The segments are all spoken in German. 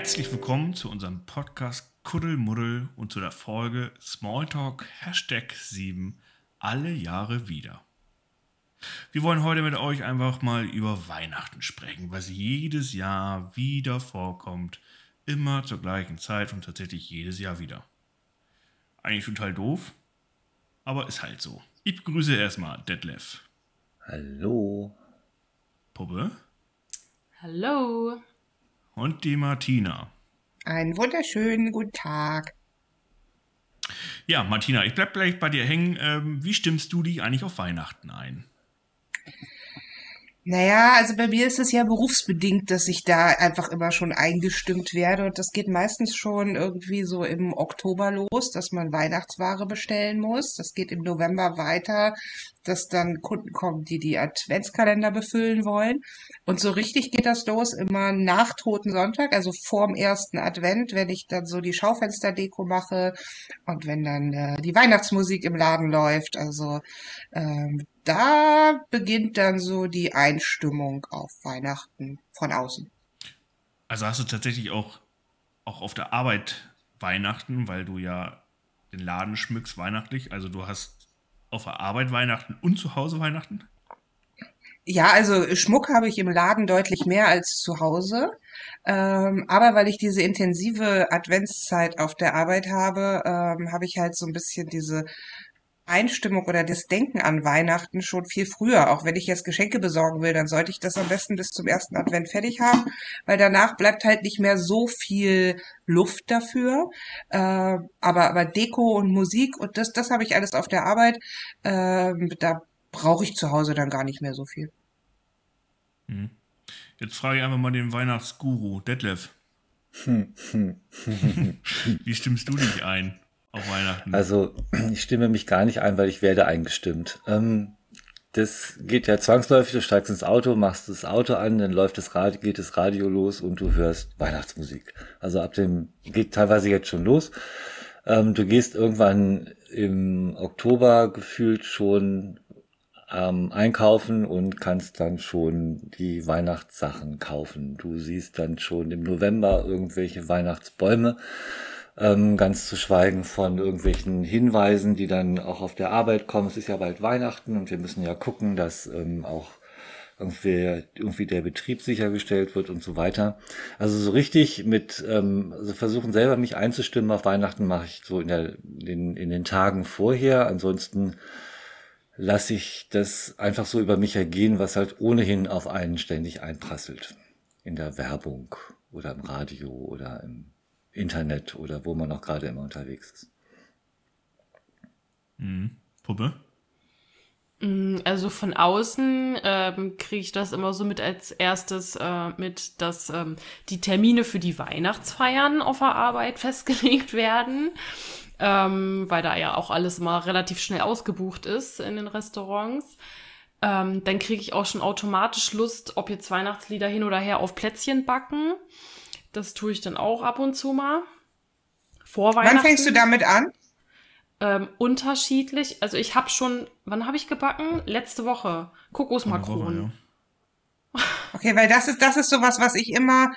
Herzlich willkommen zu unserem Podcast Kuddelmuddel und zu der Folge Smalltalk Hashtag 7 alle Jahre wieder. Wir wollen heute mit euch einfach mal über Weihnachten sprechen, was jedes Jahr wieder vorkommt, immer zur gleichen Zeit und tatsächlich jedes Jahr wieder. Eigentlich total doof, aber ist halt so. Ich begrüße erstmal Detlef. Hallo. Puppe. Hallo. Und die Martina. Einen wunderschönen guten Tag. Ja, Martina, ich bleib gleich bei dir hängen. Ähm, wie stimmst du dich eigentlich auf Weihnachten ein? Naja, also bei mir ist es ja berufsbedingt, dass ich da einfach immer schon eingestimmt werde. Und das geht meistens schon irgendwie so im Oktober los, dass man Weihnachtsware bestellen muss. Das geht im November weiter, dass dann Kunden kommen, die die Adventskalender befüllen wollen. Und so richtig geht das los immer nach Toten Sonntag, also vorm ersten Advent, wenn ich dann so die Schaufensterdeko mache und wenn dann äh, die Weihnachtsmusik im Laden läuft. Also ähm, da beginnt dann so die Einstimmung auf Weihnachten von außen. Also hast du tatsächlich auch, auch auf der Arbeit Weihnachten, weil du ja den Laden schmückst weihnachtlich. Also du hast auf der Arbeit Weihnachten und zu Hause Weihnachten? Ja, also Schmuck habe ich im Laden deutlich mehr als zu Hause. Ähm, aber weil ich diese intensive Adventszeit auf der Arbeit habe, ähm, habe ich halt so ein bisschen diese Einstimmung oder das Denken an Weihnachten schon viel früher. Auch wenn ich jetzt Geschenke besorgen will, dann sollte ich das am besten bis zum ersten Advent fertig haben, weil danach bleibt halt nicht mehr so viel Luft dafür. Äh, aber, aber Deko und Musik und das, das habe ich alles auf der Arbeit. Äh, da brauche ich zu Hause dann gar nicht mehr so viel. Hm. Jetzt frage ich einfach mal den Weihnachtsguru, Detlef. Wie stimmst du dich ein? Auf Weihnachten? Also ich stimme mich gar nicht ein, weil ich werde eingestimmt. Ähm, das geht ja zwangsläufig, du steigst ins Auto, machst das Auto an, dann läuft das Radio, geht das Radio los und du hörst Weihnachtsmusik. Also ab dem, geht teilweise jetzt schon los. Ähm, du gehst irgendwann im Oktober gefühlt schon ähm, einkaufen und kannst dann schon die Weihnachtssachen kaufen. Du siehst dann schon im November irgendwelche Weihnachtsbäume. Ähm, ganz zu schweigen von irgendwelchen Hinweisen, die dann auch auf der Arbeit kommen. Es ist ja bald Weihnachten und wir müssen ja gucken, dass ähm, auch irgendwie, irgendwie der Betrieb sichergestellt wird und so weiter. Also so richtig mit, ähm, also versuchen selber mich einzustimmen auf Weihnachten mache ich so in, der, in, in den Tagen vorher. Ansonsten lasse ich das einfach so über mich ergehen, was halt ohnehin auf einen ständig einprasselt. In der Werbung oder im Radio oder im Internet oder wo man auch gerade immer unterwegs ist. Mhm. Puppe? Mm, also von außen ähm, kriege ich das immer so mit als erstes äh, mit, dass ähm, die Termine für die Weihnachtsfeiern auf der Arbeit festgelegt werden, ähm, weil da ja auch alles mal relativ schnell ausgebucht ist in den Restaurants. Ähm, dann kriege ich auch schon automatisch Lust, ob jetzt Weihnachtslieder hin oder her auf Plätzchen backen. Das tue ich dann auch ab und zu mal. Vor Weihnachten. Wann fängst du damit an? Ähm, unterschiedlich. Also ich habe schon, wann habe ich gebacken? Letzte Woche. Kokosmakronen. Ja. Okay, weil das ist, das ist sowas, was ich immer,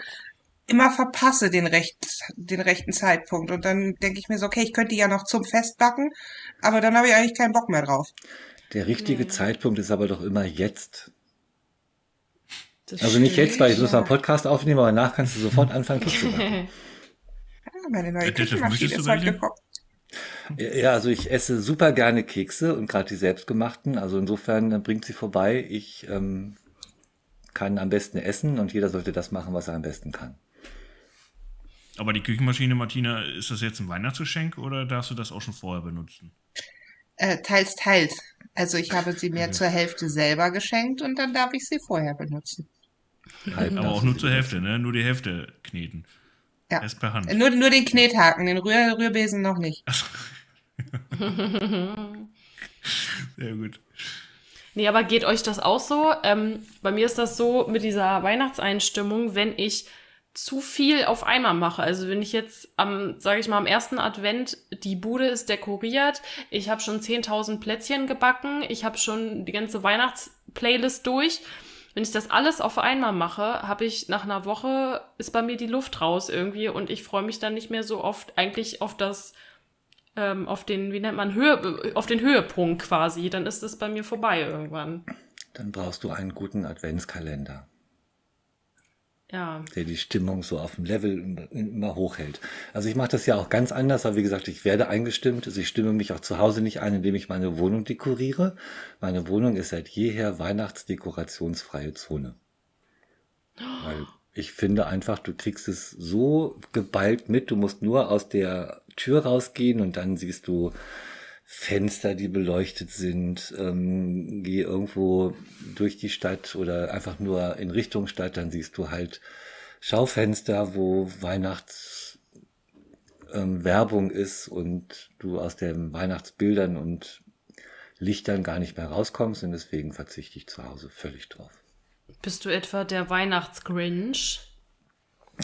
immer verpasse, den, recht, den rechten Zeitpunkt. Und dann denke ich mir so, okay, ich könnte ja noch zum Fest backen, aber dann habe ich eigentlich keinen Bock mehr drauf. Der richtige nee. Zeitpunkt ist aber doch immer jetzt. Das also nicht jetzt, weil ich muss ja. einen Podcast aufnehmen, aber danach kannst du sofort anfangen, Kekse zu backen. ja, meine neue Küchenmaschine ist halt gekommen. Ja, also ich esse super gerne Kekse und gerade die selbstgemachten. Also insofern dann bringt sie vorbei. Ich ähm, kann am besten essen und jeder sollte das machen, was er am besten kann. Aber die Küchenmaschine, Martina, ist das jetzt ein Weihnachtsgeschenk oder darfst du das auch schon vorher benutzen? Äh, teils, teils. Also ich habe sie mir zur Hälfte selber geschenkt und dann darf ich sie vorher benutzen. Halt, aber auch nur zur Hälfte, ne? Nur die Hälfte kneten. Ja. Erst per Hand. Nur, nur den Knethaken, den Rühr Rührbesen noch nicht. Sehr gut. Nee, aber geht euch das auch so? Ähm, bei mir ist das so mit dieser Weihnachtseinstimmung, wenn ich zu viel auf einmal mache. Also wenn ich jetzt am, sage ich mal, am ersten Advent die Bude ist dekoriert, ich habe schon 10.000 Plätzchen gebacken, ich habe schon die ganze Weihnachtsplaylist durch Wenn ich das alles auf einmal mache, habe ich nach einer Woche ist bei mir die Luft raus irgendwie und ich freue mich dann nicht mehr so oft eigentlich auf das ähm, auf den wie nennt man Höhe auf den Höhepunkt quasi. Dann ist es bei mir vorbei irgendwann. Dann brauchst du einen guten Adventskalender. Ja. Der die Stimmung so auf dem Level immer, hochhält. Also ich mache das ja auch ganz anders, weil wie gesagt, ich werde eingestimmt. Also ich stimme mich auch zu Hause nicht ein, indem ich meine Wohnung dekoriere. Meine Wohnung ist seit jeher weihnachtsdekorationsfreie Zone. Weil ich finde einfach, du kriegst es so geballt mit, du musst nur aus der Tür rausgehen und dann siehst du Fenster, die beleuchtet sind, ähm, geh irgendwo durch die Stadt oder einfach nur in Richtung Stadt, dann siehst du halt Schaufenster, wo Weihnachts ähm, ist und du aus den Weihnachtsbildern und Lichtern gar nicht mehr rauskommst und deswegen verzichte ich zu Hause völlig drauf. Bist du etwa der Weihnachtsgrinch?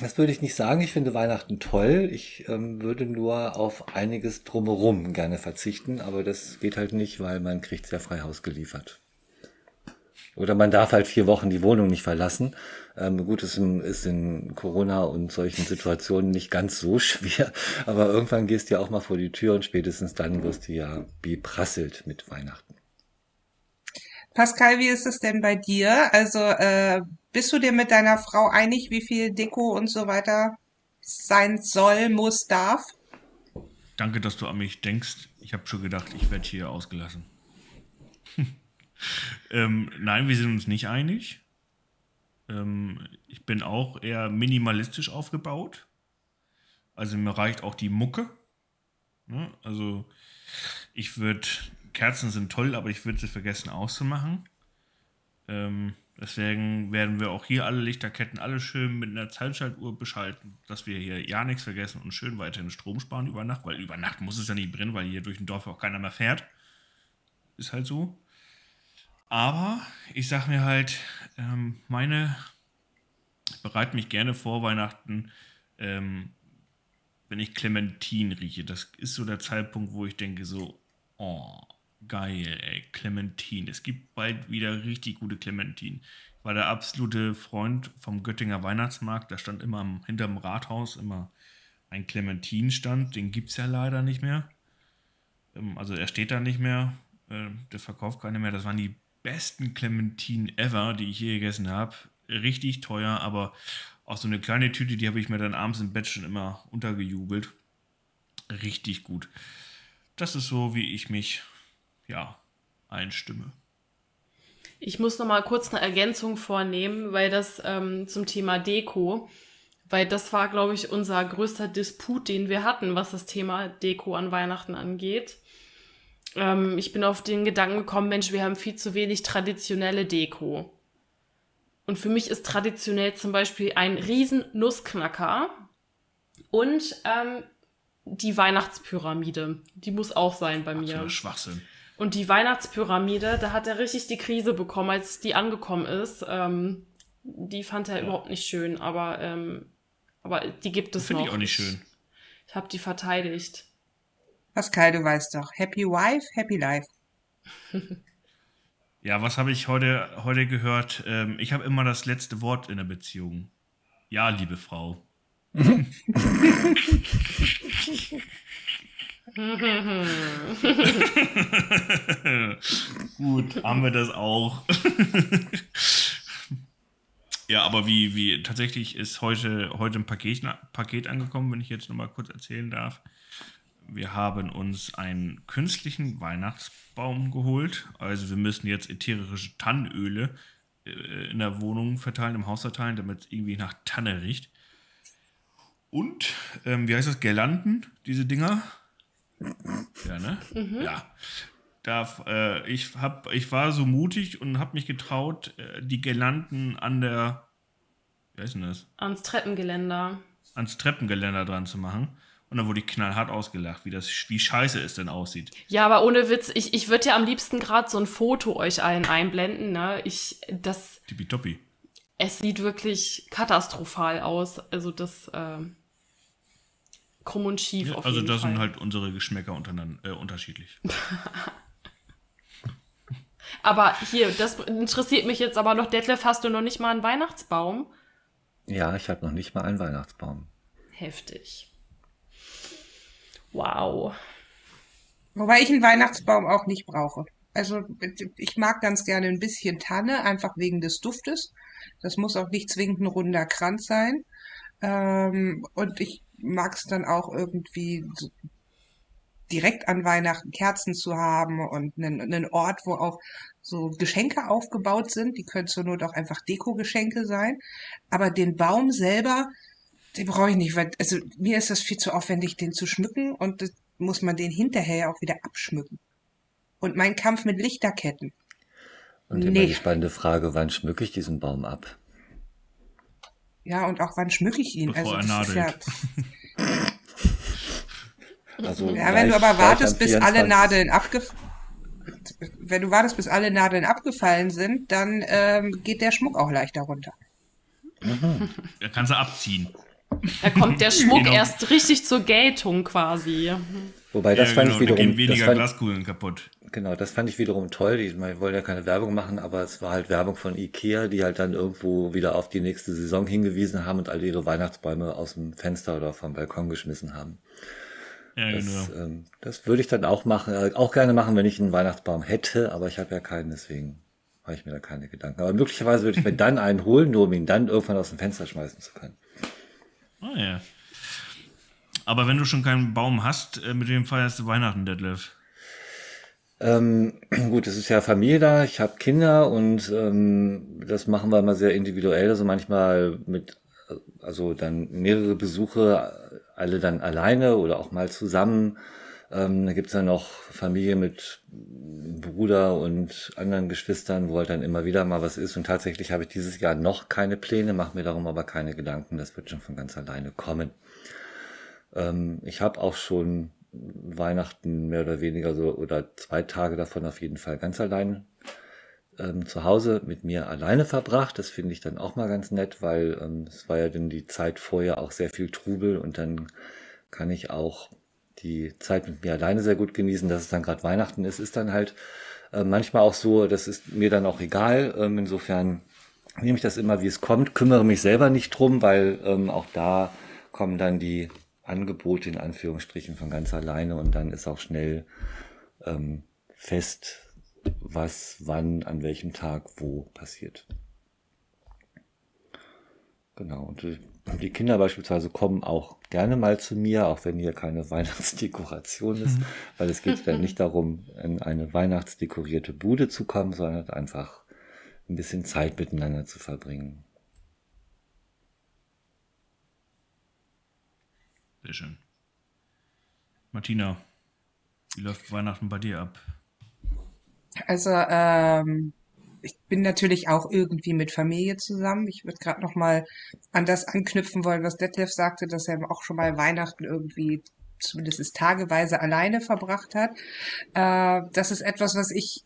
Das würde ich nicht sagen. Ich finde Weihnachten toll. Ich ähm, würde nur auf einiges drumherum gerne verzichten, aber das geht halt nicht, weil man kriegt sehr frei Haus geliefert. Oder man darf halt vier Wochen die Wohnung nicht verlassen. Ähm, gut, es ist in Corona und solchen Situationen nicht ganz so schwer, aber irgendwann gehst du ja auch mal vor die Tür und spätestens dann wirst du ja beprasselt mit Weihnachten. Pascal, wie ist es denn bei dir? Also äh, bist du dir mit deiner Frau einig, wie viel Deko und so weiter sein soll, muss, darf? Danke, dass du an mich denkst. Ich habe schon gedacht, ich werde hier ausgelassen. ähm, nein, wir sind uns nicht einig. Ähm, ich bin auch eher minimalistisch aufgebaut. Also mir reicht auch die Mucke. Ne? Also ich würde Kerzen sind toll, aber ich würde sie vergessen auszumachen. Ähm, deswegen werden wir auch hier alle Lichterketten alle schön mit einer Zeitschaltuhr beschalten, dass wir hier ja nichts vergessen und schön weiterhin Strom sparen über Nacht, weil über Nacht muss es ja nicht brennen, weil hier durch ein Dorf auch keiner mehr fährt. Ist halt so. Aber ich sag mir halt, ähm, meine, ich bereite mich gerne vor Weihnachten, ähm, wenn ich Clementin rieche. Das ist so der Zeitpunkt, wo ich denke so, oh, geil, ey, Clementin. Es gibt bald wieder richtig gute Clementin. Ich war der absolute Freund vom Göttinger Weihnachtsmarkt. Da stand immer am, hinterm Rathaus immer ein Clementin-Stand. Den gibt es ja leider nicht mehr. Ähm, also er steht da nicht mehr. Äh, der verkauft keine mehr. Das waren die besten Clementin ever, die ich je gegessen habe. Richtig teuer, aber auch so eine kleine Tüte, die habe ich mir dann abends im Bett schon immer untergejubelt. Richtig gut. Das ist so, wie ich mich ja, einstimme. Ich muss noch mal kurz eine Ergänzung vornehmen, weil das ähm, zum Thema Deko, weil das war, glaube ich, unser größter Disput, den wir hatten, was das Thema Deko an Weihnachten angeht. Ähm, ich bin auf den Gedanken gekommen, Mensch, wir haben viel zu wenig traditionelle Deko. Und für mich ist traditionell zum Beispiel ein riesen Nussknacker und ähm, die Weihnachtspyramide. Die muss auch sein bei mir. Schwachsinn. Und die Weihnachtspyramide, da hat er richtig die Krise bekommen, als die angekommen ist. Ähm, die fand er ja. überhaupt nicht schön, aber, ähm, aber die gibt es Finde noch. Finde ich auch nicht schön. Ich habe die verteidigt. Pascal, du weißt doch, Happy Wife, Happy Life. ja, was habe ich heute, heute gehört? Ähm, ich habe immer das letzte Wort in der Beziehung. Ja, liebe Frau. Gut, haben wir das auch. ja, aber wie, wie tatsächlich ist heute, heute ein Paket, Paket angekommen, wenn ich jetzt nochmal kurz erzählen darf. Wir haben uns einen künstlichen Weihnachtsbaum geholt. Also wir müssen jetzt ätherische Tannenöle äh, in der Wohnung verteilen, im Haus verteilen, damit es irgendwie nach Tanne riecht. Und, ähm, wie heißt das, Girlanden, diese Dinger? Ja, ne? Mhm. Ja. Da, äh, ich, hab, ich war so mutig und habe mich getraut, äh, die Girlanden an der, wie heißt denn das? Ans Treppengeländer. Ans Treppengeländer dran zu machen. Und dann wurde ich knallhart ausgelacht, wie, das, wie scheiße es denn aussieht. Ja, aber ohne Witz, ich, ich würde ja am liebsten gerade so ein Foto euch allen einblenden. Ne? Ich, das. Tippitoppi. Es sieht wirklich katastrophal aus. Also das. Äh krumm und schief ja, auf Also jeden da Fall. sind halt unsere Geschmäcker untereinander, äh, unterschiedlich. Aber hier, das interessiert mich jetzt aber noch. Detlef, hast du noch nicht mal einen Weihnachtsbaum? Ja, ich habe noch nicht mal einen Weihnachtsbaum. Heftig. Wow. Wobei ich einen Weihnachtsbaum auch nicht brauche. Also ich mag ganz gerne ein bisschen Tanne, einfach wegen des Duftes. Das muss auch nicht zwingend ein runder Kranz sein. Ähm, und ich mag es dann auch irgendwie so direkt an Weihnachten Kerzen zu haben und einen, einen Ort, wo auch so Geschenke aufgebaut sind. Die können zur Not auch einfach Deko-Geschenke sein. Aber den Baum selber, den brauche ich nicht, weil also mir ist das viel zu aufwendig, den zu schmücken und das muss man den hinterher auch wieder abschmücken. Und mein Kampf mit Lichterketten. Und immer nee. die spannende Frage, wann schmücke ich diesen Baum ab? Ja, und auch wann schmücke ich ihn? Bevor also, er nadelt. Ja, also ja wenn du aber wartest, bis alle Nadeln abgefallen wenn du wartest, bis alle Nadeln abgefallen sind, dann ähm, geht der Schmuck auch leichter runter. Mhm. Da kannst du abziehen. Da kommt der Schmuck genau. erst richtig zur Geltung quasi. Wobei das ja, fand genau, ich wiederum. Da gehen weniger fand, Glaskugeln kaputt. Genau, das fand ich wiederum toll. Die, man wollte ja keine Werbung machen, aber es war halt Werbung von Ikea, die halt dann irgendwo wieder auf die nächste Saison hingewiesen haben und alle ihre Weihnachtsbäume aus dem Fenster oder vom Balkon geschmissen haben. Ja, das, genau. Ähm, das würde ich dann auch machen, äh, auch gerne machen, wenn ich einen Weihnachtsbaum hätte, aber ich habe ja keinen, deswegen mache ich mir da keine Gedanken. Aber möglicherweise würde ich mir dann einen holen, nur um ihn dann irgendwann aus dem Fenster schmeißen zu können. Ah ja. Aber wenn du schon keinen Baum hast, äh, mit wem feierst du Weihnachten, Detlef? Ähm, gut, es ist ja Familie da, ich habe Kinder und ähm, das machen wir immer sehr individuell, also manchmal mit, also dann mehrere Besuche, alle dann alleine oder auch mal zusammen. Ähm, da gibt's dann noch Familie mit Bruder und anderen Geschwistern, wo halt dann immer wieder mal was ist. Und tatsächlich habe ich dieses Jahr noch keine Pläne, mache mir darum aber keine Gedanken. Das wird schon von ganz alleine kommen. Ähm, ich habe auch schon Weihnachten mehr oder weniger so oder zwei Tage davon auf jeden Fall ganz allein ähm, zu Hause mit mir alleine verbracht. Das finde ich dann auch mal ganz nett, weil ähm, es war ja dann die Zeit vorher auch sehr viel Trubel und dann kann ich auch die Zeit mit mir alleine sehr gut genießen. Dass es dann gerade Weihnachten ist, ist dann halt äh, manchmal auch so, das ist mir dann auch egal. Ähm, insofern nehme ich das immer, wie es kommt, kümmere mich selber nicht drum, weil ähm, auch da kommen dann die Angebote in Anführungsstrichen von ganz alleine und dann ist auch schnell ähm, fest, was wann, an welchem Tag, wo passiert. Genau. Und die Kinder beispielsweise kommen auch gerne mal zu mir, auch wenn hier keine Weihnachtsdekoration ist, mhm. weil es geht dann nicht darum, in eine weihnachtsdekorierte Bude zu kommen, sondern einfach ein bisschen Zeit miteinander zu verbringen. Sehr schön. Martina, wie läuft Weihnachten bei dir ab? Also, ähm, ich bin natürlich auch irgendwie mit Familie zusammen. Ich würde gerade noch mal an das anknüpfen wollen, was Detlef sagte, dass er auch schon mal Weihnachten irgendwie zumindest tageweise alleine verbracht hat. Äh, das ist etwas, was ich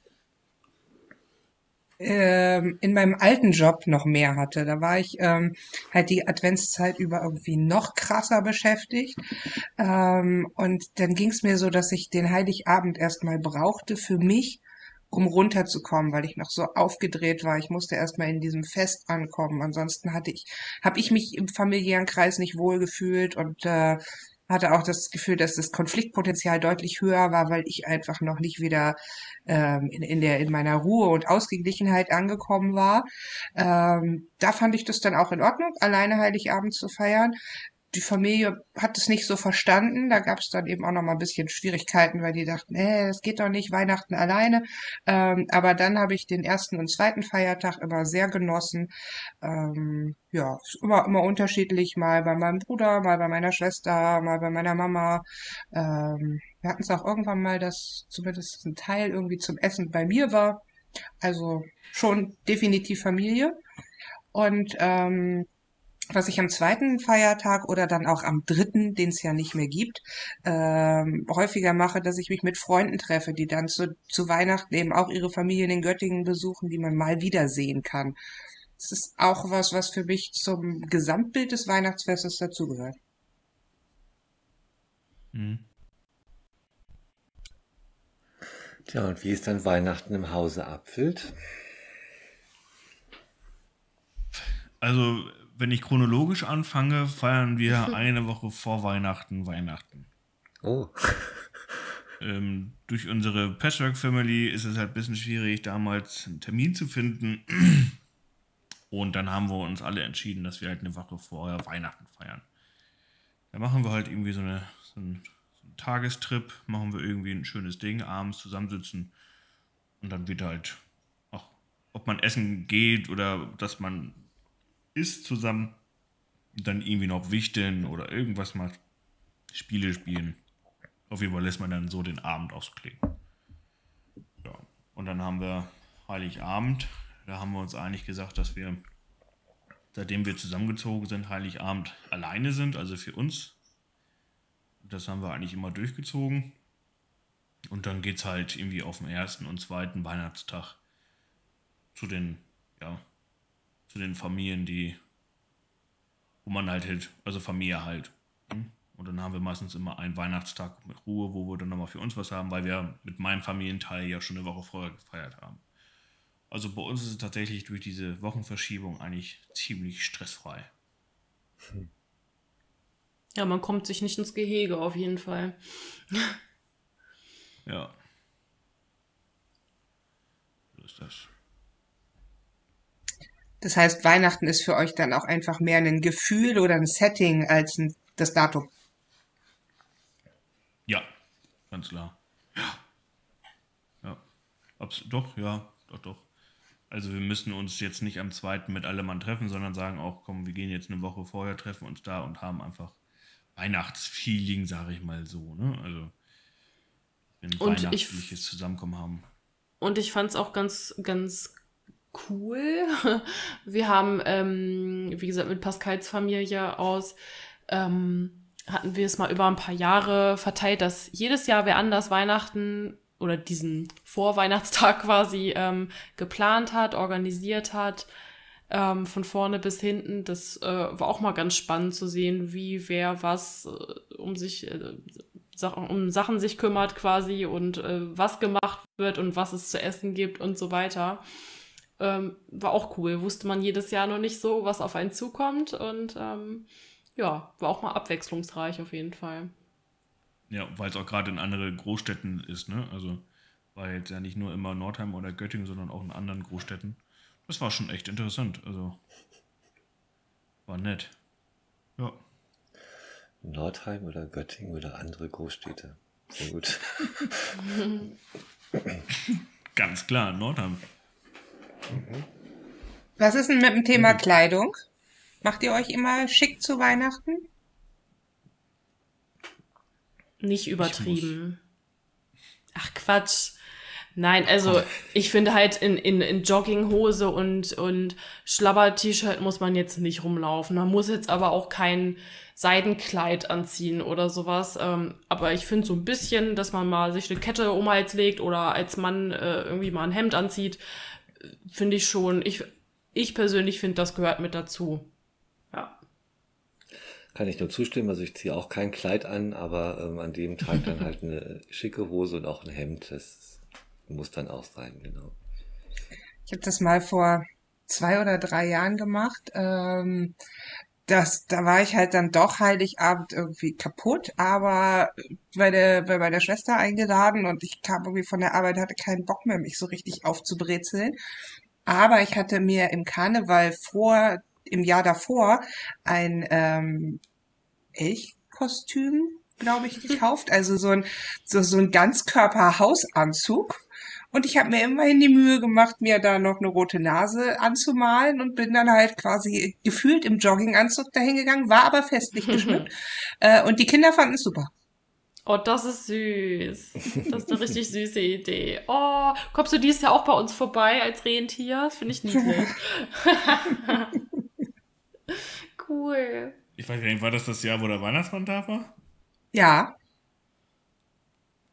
ähm, in meinem alten Job noch mehr hatte. Da war ich ähm, halt die Adventszeit über irgendwie noch krasser beschäftigt. Ähm, und dann ging es mir so, dass ich den Heiligabend erstmal brauchte für mich, um runterzukommen, weil ich noch so aufgedreht war. Ich musste erstmal in diesem Fest ankommen. Ansonsten hatte ich, habe ich mich im familiären Kreis nicht wohl gefühlt und äh, hatte auch das Gefühl, dass das Konfliktpotenzial deutlich höher war, weil ich einfach noch nicht wieder ähm, in, in, der, in meiner Ruhe und Ausgeglichenheit angekommen war. Ähm, da fand ich das dann auch in Ordnung, alleine Heiligabend zu feiern die Familie hat es nicht so verstanden. Da gab es dann eben auch noch mal ein bisschen Schwierigkeiten, weil die dachten, äh, es geht doch nicht, Weihnachten alleine. Ähm, aber dann habe ich den ersten und zweiten Feiertag immer sehr genossen. Ähm, ja, immer, immer unterschiedlich, mal bei meinem Bruder, mal bei meiner Schwester, mal bei meiner Mama. Ähm, wir hatten es auch irgendwann mal, dass zumindest ein Teil irgendwie zum Essen bei mir war. Also schon definitiv Familie. Und ähm, was ich am zweiten Feiertag oder dann auch am dritten, den es ja nicht mehr gibt, ähm, häufiger mache, dass ich mich mit Freunden treffe, die dann zu, zu Weihnachten eben auch ihre Familien in Göttingen besuchen, die man mal wiedersehen kann. Das ist auch was, was für mich zum Gesamtbild des Weihnachtsfestes dazugehört. Mhm. Tja, und wie ist dann Weihnachten im Hause Apfeld? Also, wenn ich chronologisch anfange, feiern wir eine Woche vor Weihnachten Weihnachten. Oh. Ähm, durch unsere Patchwork Family ist es halt ein bisschen schwierig, damals einen Termin zu finden. Und dann haben wir uns alle entschieden, dass wir halt eine Woche vorher Weihnachten feiern. Da machen wir halt irgendwie so, eine, so, einen, so einen Tagestrip, machen wir irgendwie ein schönes Ding, abends zusammensitzen und dann wird halt, auch, ob man essen geht oder dass man isst zusammen, dann irgendwie noch wichteln oder irgendwas macht, Spiele spielen. Auf jeden Fall lässt man dann so den Abend ausklingen. Ja, und dann haben wir Heiligabend. Da haben wir uns eigentlich gesagt, dass wir, seitdem wir zusammengezogen sind, Heiligabend alleine sind, also für uns. Das haben wir eigentlich immer durchgezogen. Und dann geht es halt irgendwie auf den ersten und zweiten Weihnachtstag zu den, ja, zu den Familien, die, wo man halt, halt also Familie halt. hm? Und dann haben wir meistens immer einen Weihnachtstag mit Ruhe, wo wir dann nochmal für uns was haben, weil wir mit meinem Familienteil ja schon eine Woche vorher gefeiert haben. Also bei uns ist es tatsächlich durch diese Wochenverschiebung eigentlich ziemlich stressfrei. Ja, man kommt sich nicht ins Gehege auf jeden Fall. Ja. So ist das. Das heißt, Weihnachten ist für euch dann auch einfach mehr ein Gefühl oder ein Setting als ein, das Datum. Ja, ganz klar. Ja. Ja. Abs doch, ja, doch, doch. Also wir müssen uns jetzt nicht am zweiten mit allem Mann treffen, sondern sagen auch, komm, wir gehen jetzt eine Woche vorher, treffen uns da und haben einfach Weihnachtsfeeling, sage ich mal so. Ne? Also wenn Und ich- weihnachtliches Zusammenkommen haben. Und ich fand es auch ganz, ganz cool. Wir haben, ähm, wie gesagt, mit Pascals Familie aus, ähm, hatten wir es mal über ein paar Jahre verteilt, dass jedes Jahr wer anders Weihnachten oder diesen Vorweihnachtstag quasi ähm, geplant hat, organisiert hat, ähm, von vorne bis hinten. Das äh, war auch mal ganz spannend zu sehen, wie wer was äh, um sich äh, um Sachen sich kümmert quasi und äh, was gemacht wird und was es zu essen gibt und so weiter. Ähm, war auch cool. Wusste man jedes Jahr noch nicht so, was auf einen zukommt und ähm, ja, war auch mal abwechslungsreich auf jeden Fall. Ja, weil es auch gerade in andere Großstädten ist, ne? Also war jetzt ja nicht nur immer Nordheim oder Göttingen, sondern auch in anderen Großstädten. Das war schon echt interessant. Also war nett. Ja. Nordheim oder Göttingen oder andere Großstädte. Sehr gut. Ganz klar, Nordheim. Was ist denn mit dem Thema Kleidung? Macht ihr euch immer schick zu Weihnachten? Nicht übertrieben. Ach Quatsch. Nein, also ich finde halt in, in, in Jogginghose und, und Schlabber-T-Shirt muss man jetzt nicht rumlaufen. Man muss jetzt aber auch kein Seidenkleid anziehen oder sowas. Ähm, aber ich finde so ein bisschen, dass man mal sich eine Kette um den Hals legt oder als Mann äh, irgendwie mal ein Hemd anzieht, finde ich schon. Ich, ich persönlich finde, das gehört mit dazu. Ja. Kann ich nur zustimmen. Also ich ziehe auch kein Kleid an, aber ähm, an dem Tag dann halt eine schicke Hose und auch ein Hemd. Das muss dann auch sein, genau. Ich habe das mal vor zwei oder drei Jahren gemacht. Ähm, das, da war ich halt dann doch Heiligabend irgendwie kaputt, aber bei der, bei meiner Schwester eingeladen und ich kam irgendwie von der Arbeit, hatte keinen Bock mehr, mich so richtig aufzubrezeln. Aber ich hatte mir im Karneval vor, im Jahr davor, ein ähm, Elchkostüm, glaube ich, gekauft. Also so ein, so, so ein Ganzkörper-Hausanzug. Und ich habe mir immerhin die Mühe gemacht, mir da noch eine rote Nase anzumalen und bin dann halt quasi gefühlt im Jogginganzug dahingegangen, war aber festlich geschmückt. äh, und die Kinder fanden es super. Oh, das ist süß. Das ist eine richtig süße Idee. Oh, kommst du dieses Jahr auch bei uns vorbei als Rentier? Das finde ich niedlich. cool. Ich weiß gar nicht, war das das Jahr, wo der Weihnachtsmann da war? Ja,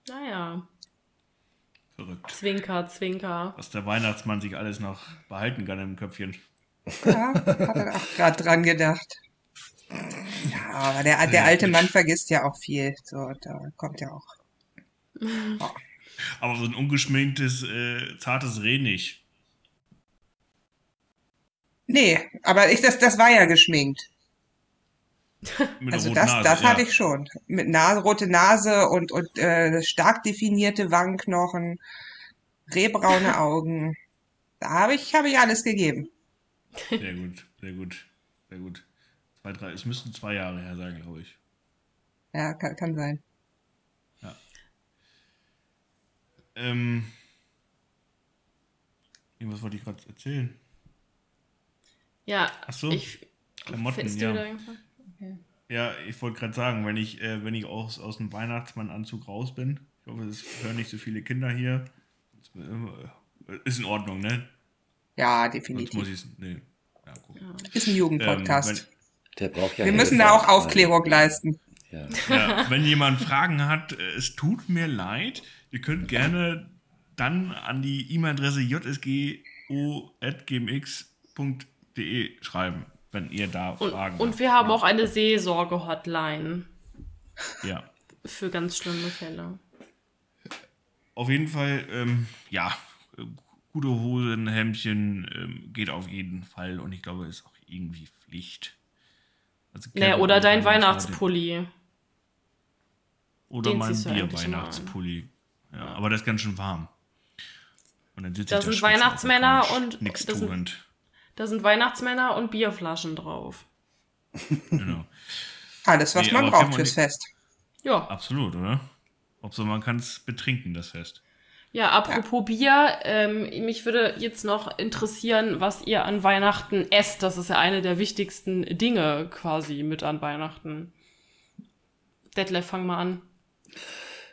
Naja, Verrückt. Zwinker, Zwinker. Was der Weihnachtsmann sich alles noch behalten kann im Köpfchen. ja hat er auch gerade dran gedacht. Ja, aber der, der alte Mann vergisst ja auch viel. So, da kommt ja auch. Aber so ein ungeschminktes, äh, zartes Reh nicht. Nee, aber ich, das, das war ja geschminkt. Mit Also das, Nase, das ja. hatte ich schon. Mit Nase, rote Nase und, und äh, stark definierte Wangenknochen, rehbraune Augen. Da habe ich, habe ich alles gegeben. Sehr gut, sehr gut, sehr gut. Zwei, drei, es müssten zwei Jahre her sein, glaube ich. Ja, kann, kann sein. Ähm, irgendwas wollte ich gerade erzählen. Ja, Ach so, ich. Klamotten, ja. Okay. Ja, ich wollte gerade sagen, wenn ich, äh, wenn ich aus, aus dem Weihnachtsmannanzug raus bin, ich hoffe, es hören nicht so viele Kinder hier. Äh, Ist in Ordnung, ne? Ja, Sonst muss definitiv. ich es. Nee. Ja, guck. Ist ein Jugendpodcast. Ähm, Der braucht ja Wir müssen da auch Aufklärung leisten. Ja. Ja, wenn jemand Fragen hat, äh, es tut mir leid, ihr könnt gerne dann an die E-Mail-Adresse jsgo.gmx.de schreiben, wenn ihr da Und, Fragen und habt. wir haben auch eine Seelsorge-Hotline Ja, für ganz schlimme Fälle. auf jeden Fall, ähm, ja, gute Hosen, Hemdchen ähm, geht auf jeden Fall und ich glaube, ist auch irgendwie Pflicht. Also Naja, oder und dein Weihnachtspulli. Oder den mein Bier-Weihnachtspulli. Ja, aber das ist ganz schön warm. Und dann sitze Da ich sind Weihnachtsmänner und Nix das sind-. Da sind Weihnachtsmänner und Bierflaschen drauf. Genau. Alles, was Nee, man braucht man fürs Fest. Ja. Absolut, oder? Ob so, man kann es betrinken, das Fest. Ja, apropos Bier, ähm, mich würde jetzt noch interessieren, was ihr an Weihnachten esst. Das ist ja eine der wichtigsten Dinge quasi mit an Weihnachten. Detlef, fang mal an.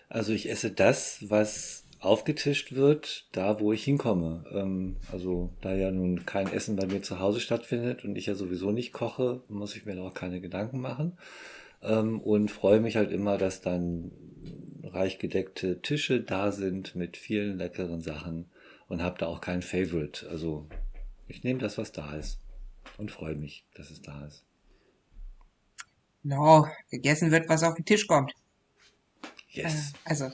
Also ich esse das, was aufgetischt wird, da wo ich hinkomme. Ähm, also da ja nun kein Essen bei mir zu Hause stattfindet und ich ja sowieso nicht koche, muss ich mir da auch keine Gedanken machen. Ähm, und freue mich halt immer, dass dann reich gedeckte Tische da sind mit vielen leckeren Sachen und habe da auch kein Favorite. Also ich nehme das, was da ist und freue mich, dass es da ist. No, gegessen wird, was auf den Tisch kommt. Yes. Äh, Also,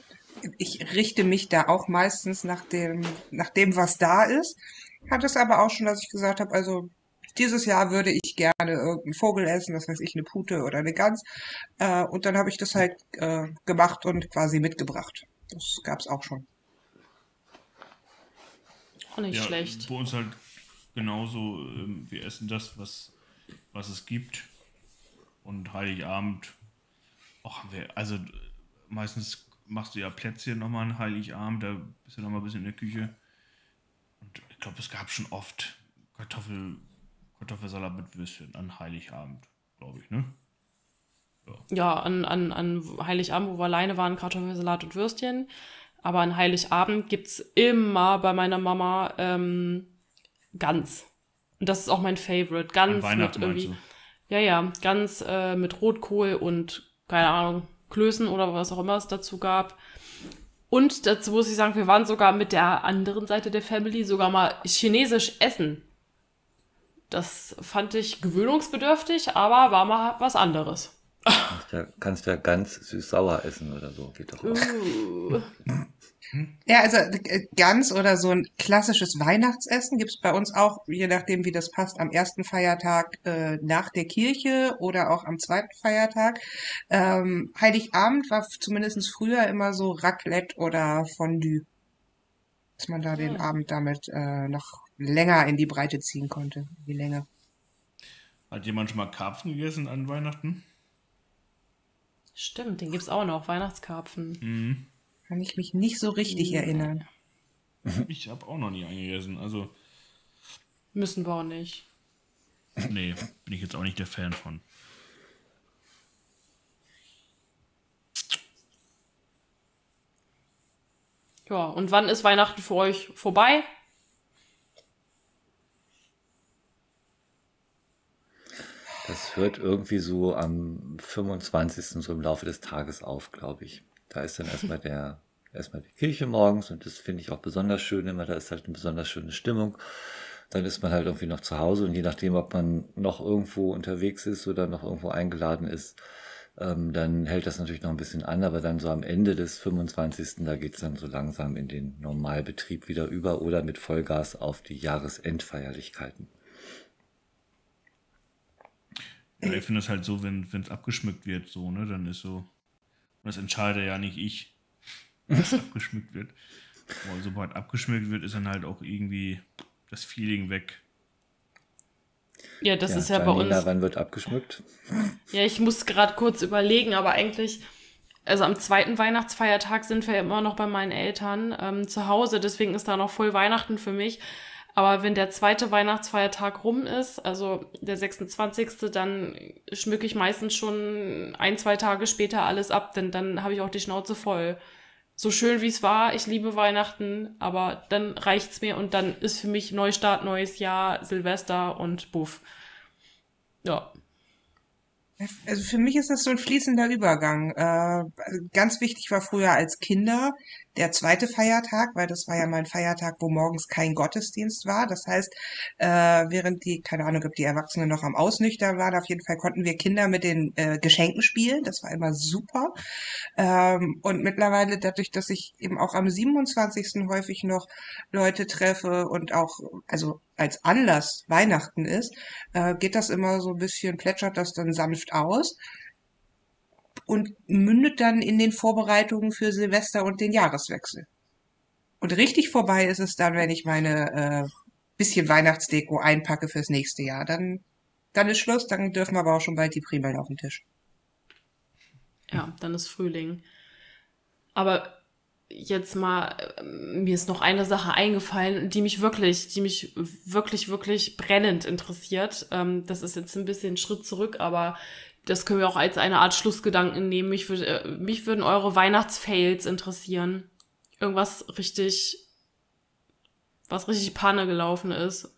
ich richte mich da auch meistens nach dem, nach dem, was da ist. Hatte es aber auch schon, dass ich gesagt habe, also dieses Jahr würde ich gerne irgendeinen Vogel essen, was weiß ich, eine Pute oder eine Gans. Äh, und dann habe ich das halt äh, gemacht und quasi mitgebracht. Das gab's auch schon. Auch nicht ja, schlecht. Bei uns halt genauso, ähm, wir essen das, was, was es gibt. Und Heiligabend, auch haben wir, also äh, meistens machst du ja Plätzchen nochmal an Heiligabend, da bist du nochmal ein bisschen in der Küche. Und ich glaube, es gab schon oft Kartoffel, Kartoffelsalat mit Würstchen an Heiligabend, glaube ich, ne? Ja, an, an, an Heiligabend, wo wir alleine waren, Kartoffelsalat und Würstchen. Aber an Heiligabend gibt's immer bei meiner Mama ähm, Gans. Und das ist auch mein Favorite. An Gans mit irgendwie. Ja, ja, Gans äh, mit Rotkohl und, keine Ahnung, Klößen oder was auch immer es dazu gab. Und dazu muss ich sagen, wir waren sogar mit der anderen Seite der Family sogar mal chinesisch essen. Das fand ich gewöhnungsbedürftig, aber war mal was anderes. Kannst ja, kannst ja ganz süß-sauer essen oder so. Geht doch auch. Uh. Ja, also äh, Gans oder so ein klassisches Weihnachtsessen gibt's bei uns auch, je nachdem wie das passt, am ersten Feiertag äh, nach der Kirche oder auch am zweiten Feiertag. Ähm, Heiligabend war zumindest früher immer so Raclette oder Fondue, dass man da den Ja. Abend damit äh, noch länger in die Breite ziehen konnte, die Länge. Hat jemand schon mal Karpfen gegessen an Weihnachten? Stimmt, den gibt's auch noch, Weihnachtskarpfen. Mhm. Kann ich mich nicht so richtig Nee. erinnern. Ich habe auch noch nie eingegessen. Also, Müssen wir auch nicht. nee, bin ich jetzt auch nicht der Fan von. Ja, und wann ist Weihnachten für euch vorbei? Das hört irgendwie so am 25. so im Laufe des Tages auf, glaube ich. Da ist dann erstmal der, erstmal die Kirche morgens und das finde ich auch besonders schön immer. Da ist halt eine besonders schöne Stimmung. Dann ist man halt irgendwie noch zu Hause und je nachdem, ob man noch irgendwo unterwegs ist oder noch irgendwo eingeladen ist, ähm, dann hält das natürlich noch ein bisschen an, aber dann so am Ende des 25. da geht's dann so langsam in den Normalbetrieb wieder über oder mit Vollgas auf die Jahresendfeierlichkeiten. Ja, ich finde es halt so, wenn es abgeschmückt wird, so, ne, dann ist so, das entscheide ja nicht ich, was abgeschmückt wird. Aber sobald abgeschmückt wird, ist dann halt auch irgendwie das Feeling weg. Ja, das ja, ist ja bei uns. Wann wird abgeschmückt? Ja, ich muss gerade kurz überlegen, aber eigentlich, also am zweiten Weihnachtsfeiertag sind wir immer noch bei meinen Eltern ähm, zu Hause, deswegen ist da noch voll Weihnachten für mich. Aber wenn der zweite Weihnachtsfeiertag rum ist, also der 26., dann schmücke ich meistens schon ein, zwei Tage später alles ab, denn dann habe ich auch die Schnauze voll. So schön wie es war, ich liebe Weihnachten, aber dann reicht's mir und dann ist für mich Neustart, neues Jahr, Silvester und Buff. Ja. Also für mich ist das so ein fließender Übergang. Äh, ganz wichtig war früher als Kinder der zweite Feiertag, weil das war ja mein Feiertag, wo morgens kein Gottesdienst war. Das heißt, äh, während die, keine Ahnung, ob die Erwachsenen noch am Ausnüchtern waren, auf jeden Fall konnten wir Kinder mit den äh, Geschenken spielen. Das war immer super. Ähm, und mittlerweile, dadurch, dass ich eben auch am 27. häufig noch Leute treffe und auch, also als Anlass Weihnachten ist, äh, geht das immer so ein bisschen, plätschert das dann sanft aus und mündet dann in den Vorbereitungen für Silvester und den Jahreswechsel. Und richtig vorbei ist es dann, wenn ich meine äh, bisschen Weihnachtsdeko einpacke fürs nächste Jahr. Dann, dann ist Schluss, dann dürfen aber auch schon bald die Primeln auf den Tisch. Ja, dann ist Frühling. Aber jetzt mal, ähm, mir ist noch eine Sache eingefallen, die mich wirklich, die mich wirklich, wirklich brennend interessiert. Ähm, das ist jetzt ein bisschen Schritt zurück, aber das können wir auch als eine Art Schlussgedanken nehmen. Mich, würd, äh, mich würden eure Weihnachtsfails interessieren. Irgendwas richtig, was richtig Panne gelaufen ist.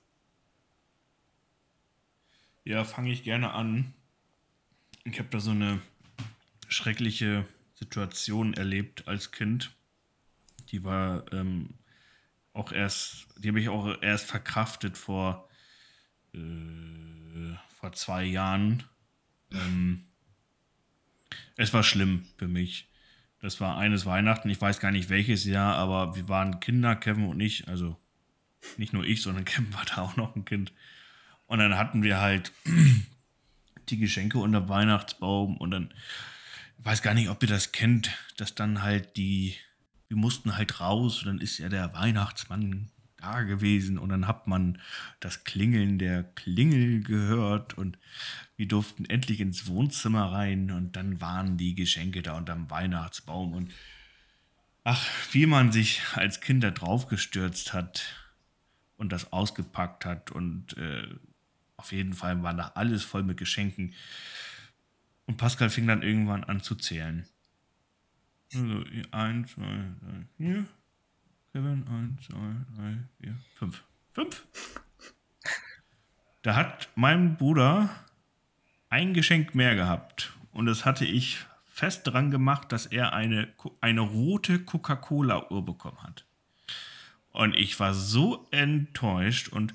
Ja, fange ich gerne an. Ich habe da so eine schreckliche Situation erlebt als Kind. Die war ähm, auch erst, die habe ich auch erst verkraftet vor, äh, vor zwei Jahren ähm, es war schlimm für mich. Das war eines Weihnachten, ich weiß gar nicht welches Jahr, aber wir waren Kinder, Kevin und ich, also nicht nur ich, sondern Kevin war da auch noch ein Kind. Und dann hatten wir halt die Geschenke unter Weihnachtsbaum und dann, ich weiß gar nicht, ob ihr das kennt, dass dann halt die, wir mussten halt raus und dann ist ja der Weihnachtsmann da gewesen und dann hat man das Klingeln der Klingel gehört und wir durften endlich ins Wohnzimmer rein und dann waren die Geschenke da unterm Weihnachtsbaum und ach, wie man sich als Kind da draufgestürzt hat und das ausgepackt hat und äh, auf jeden Fall war da alles voll mit Geschenken. Und Pascal fing dann irgendwann an zu zählen. Also, eins, zwei, drei, vier, Kevin, 1, 2, 3, 4, 5. 5. Da hat mein Bruder ein Geschenk mehr gehabt. Und das hatte ich fest dran gemacht, dass er eine, eine rote Coca-Cola-Uhr bekommen hat. Und ich war so enttäuscht und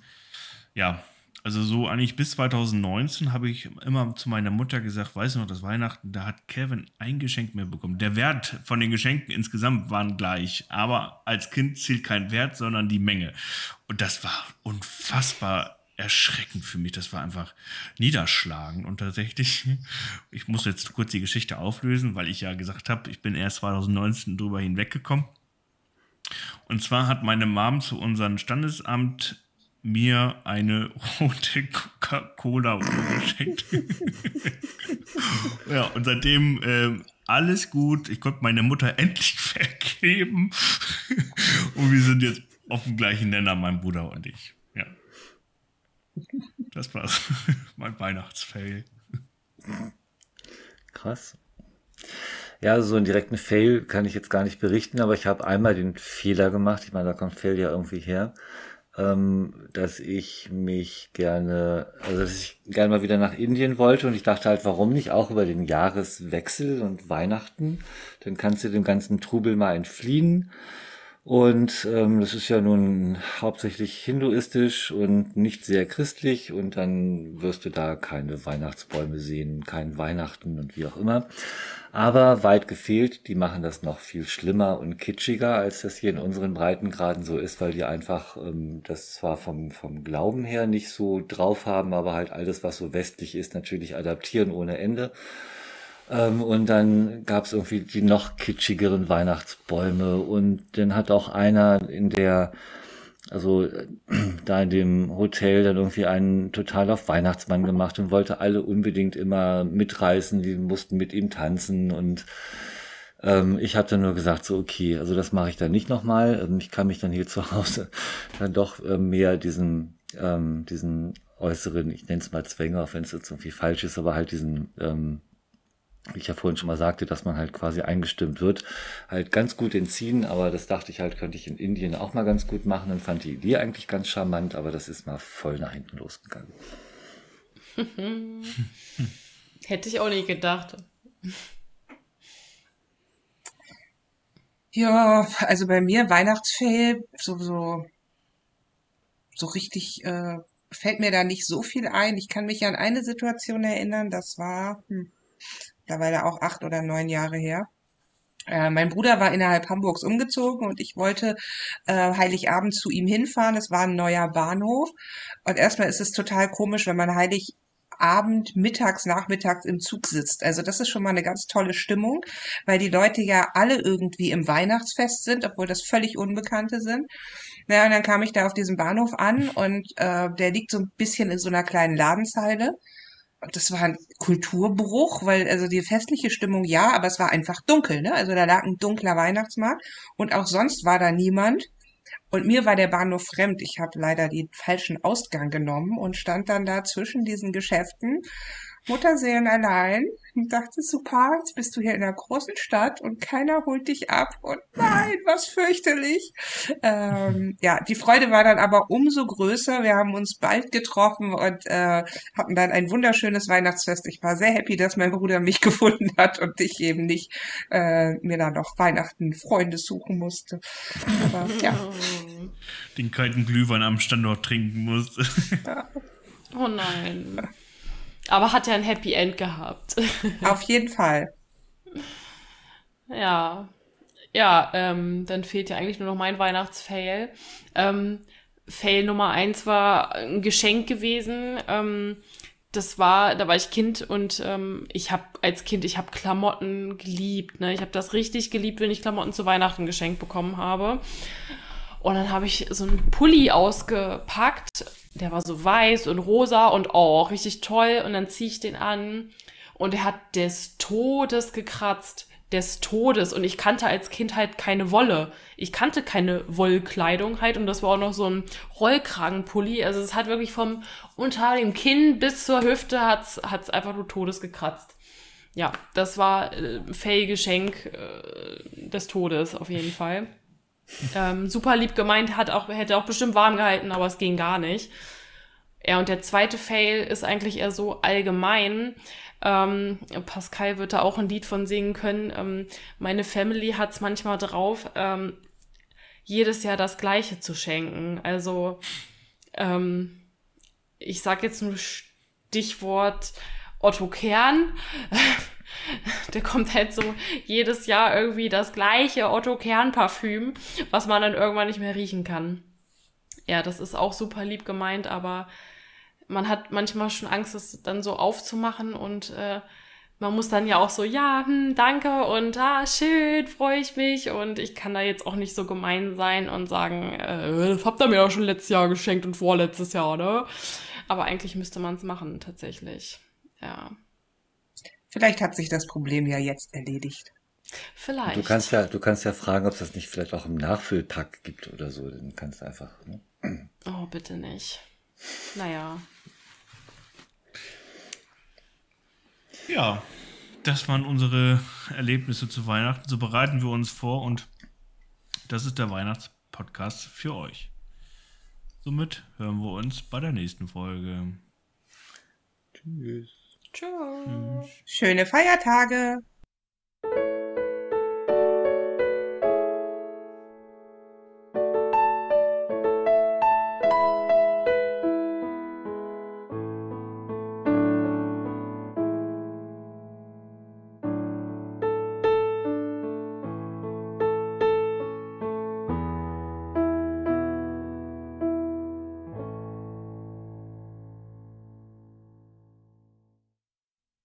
ja, also so eigentlich bis 2019 habe ich immer zu meiner Mutter gesagt, weißt du noch, das Weihnachten, da hat Kevin ein Geschenk mehr bekommen. Der Wert von den Geschenken insgesamt waren gleich, aber als Kind zählt kein Wert, sondern die Menge. Und das war unfassbar erschreckend für mich. Das war einfach niederschlagend. Und tatsächlich, ich muss jetzt kurz die Geschichte auflösen, weil ich ja gesagt habe, ich bin erst 2019 drüber hinweggekommen. Und zwar hat meine Mom zu unserem Standesamt mir eine rote Coca-Cola geschenkt. ja, und seitdem äh, alles gut. Ich konnte meine Mutter endlich vergeben. und wir sind jetzt auf dem gleichen Nenner, mein Bruder und ich. Ja. Das war's. mein Weihnachtsfail. Krass. Ja, so einen direkten Fail kann ich jetzt gar nicht berichten, aber ich habe einmal den Fehler gemacht. Ich meine, da kommt Fail ja irgendwie her ähm, dass ich mich gerne, also dass ich gerne mal wieder nach Indien wollte und ich dachte halt, warum nicht auch über den Jahreswechsel und Weihnachten? Dann kannst du dem ganzen Trubel mal entfliehen. Und ähm, das ist ja nun hauptsächlich hinduistisch und nicht sehr christlich und dann wirst du da keine Weihnachtsbäume sehen, kein Weihnachten und wie auch immer. Aber weit gefehlt, die machen das noch viel schlimmer und kitschiger, als das hier in unseren Breitengraden so ist, weil die einfach ähm, das zwar vom, vom Glauben her nicht so drauf haben, aber halt alles, was so westlich ist, natürlich adaptieren ohne Ende. Ähm, und dann gab es irgendwie die noch kitschigeren Weihnachtsbäume. Und dann hat auch einer in der, also äh, da in dem Hotel dann irgendwie einen total auf Weihnachtsmann gemacht und wollte alle unbedingt immer mitreißen, die mussten mit ihm tanzen und ähm, ich habe dann nur gesagt, so okay, also das mache ich dann nicht nochmal. Ähm, ich kann mich dann hier zu Hause dann doch äh, mehr diesen, ähm, diesen äußeren, ich nenne es mal Zwänge, auch wenn es jetzt irgendwie falsch ist, aber halt diesen ähm, wie ich ja vorhin schon mal sagte, dass man halt quasi eingestimmt wird, halt ganz gut entziehen, aber das dachte ich halt, könnte ich in Indien auch mal ganz gut machen und fand die Idee eigentlich ganz charmant, aber das ist mal voll nach hinten losgegangen. Hätte ich auch nicht gedacht. Ja, also bei mir Weihnachtsfail, so, so, so richtig äh, fällt mir da nicht so viel ein. Ich kann mich an eine Situation erinnern, das war, hm, mittlerweile auch acht oder neun Jahre her. Äh, mein Bruder war innerhalb Hamburgs umgezogen und ich wollte äh, Heiligabend zu ihm hinfahren. Es war ein neuer Bahnhof. Und erstmal ist es total komisch, wenn man Heiligabend, mittags, nachmittags im Zug sitzt. Also das ist schon mal eine ganz tolle Stimmung, weil die Leute ja alle irgendwie im Weihnachtsfest sind, obwohl das völlig Unbekannte sind. Naja, und dann kam ich da auf diesem Bahnhof an und äh, der liegt so ein bisschen in so einer kleinen Ladenzeile das war ein Kulturbruch, weil also die festliche Stimmung ja, aber es war einfach dunkel, ne? Also da lag ein dunkler Weihnachtsmarkt und auch sonst war da niemand. Und mir war der Bahnhof fremd. Ich habe leider den falschen Ausgang genommen und stand dann da zwischen diesen Geschäften Mutterseelen allein und dachte, super, jetzt bist du hier in einer großen Stadt und keiner holt dich ab und nein, was fürchterlich. Ähm, ja, die Freude war dann aber umso größer. Wir haben uns bald getroffen und äh, hatten dann ein wunderschönes Weihnachtsfest. Ich war sehr happy, dass mein Bruder mich gefunden hat und ich eben nicht äh, mir da noch Weihnachten Freunde suchen musste. Aber, ja. Den kalten Glühwein am Standort trinken musste. Oh nein. Aber hat ja ein Happy End gehabt. Auf jeden Fall. Ja. Ja, ähm, dann fehlt ja eigentlich nur noch mein Weihnachtsfail. Ähm, Fail Nummer eins war ein Geschenk gewesen. Ähm, das war, da war ich Kind und ähm, ich habe als Kind, ich habe Klamotten geliebt. Ne? Ich habe das richtig geliebt, wenn ich Klamotten zu Weihnachten geschenkt bekommen habe. Und dann habe ich so einen Pulli ausgepackt der war so weiß und rosa und oh, richtig toll. Und dann ziehe ich den an und er hat des Todes gekratzt. Des Todes. Und ich kannte als Kind halt keine Wolle. Ich kannte keine Wollkleidung halt. Und das war auch noch so ein Rollkragenpulli. Also es hat wirklich vom unter dem Kinn bis zur Hüfte hat's, hat's einfach nur Todes gekratzt. Ja, das war äh, Fellgeschenk äh, des Todes auf jeden Fall. Ähm, super lieb gemeint, hat auch, hätte auch bestimmt warm gehalten, aber es ging gar nicht. Ja, und der zweite Fail ist eigentlich eher so allgemein. Ähm, Pascal wird da auch ein Lied von singen können. Ähm, meine Family hat es manchmal drauf, ähm, jedes Jahr das Gleiche zu schenken. Also, ähm, ich sag jetzt nur Stichwort Otto Kern. der kommt halt so jedes Jahr irgendwie das gleiche Otto Kern Parfüm, was man dann irgendwann nicht mehr riechen kann. Ja, das ist auch super lieb gemeint, aber man hat manchmal schon Angst, es dann so aufzumachen und äh, man muss dann ja auch so, ja, hm, danke und ah, schön, freue ich mich und ich kann da jetzt auch nicht so gemein sein und sagen, äh, das habt ihr mir auch schon letztes Jahr geschenkt und vorletztes Jahr, ne? Aber eigentlich müsste man es machen, tatsächlich. Ja. Vielleicht hat sich das Problem ja jetzt erledigt. Vielleicht. Du kannst ja, du kannst ja fragen, ob es das nicht vielleicht auch im Nachfüllpack gibt oder so. Dann kannst du einfach. Ne? Oh, bitte nicht. Naja. Ja, das waren unsere Erlebnisse zu Weihnachten. So bereiten wir uns vor und das ist der Weihnachtspodcast für euch. Somit hören wir uns bei der nächsten Folge. Tschüss. Tschüss. Schöne Feiertage.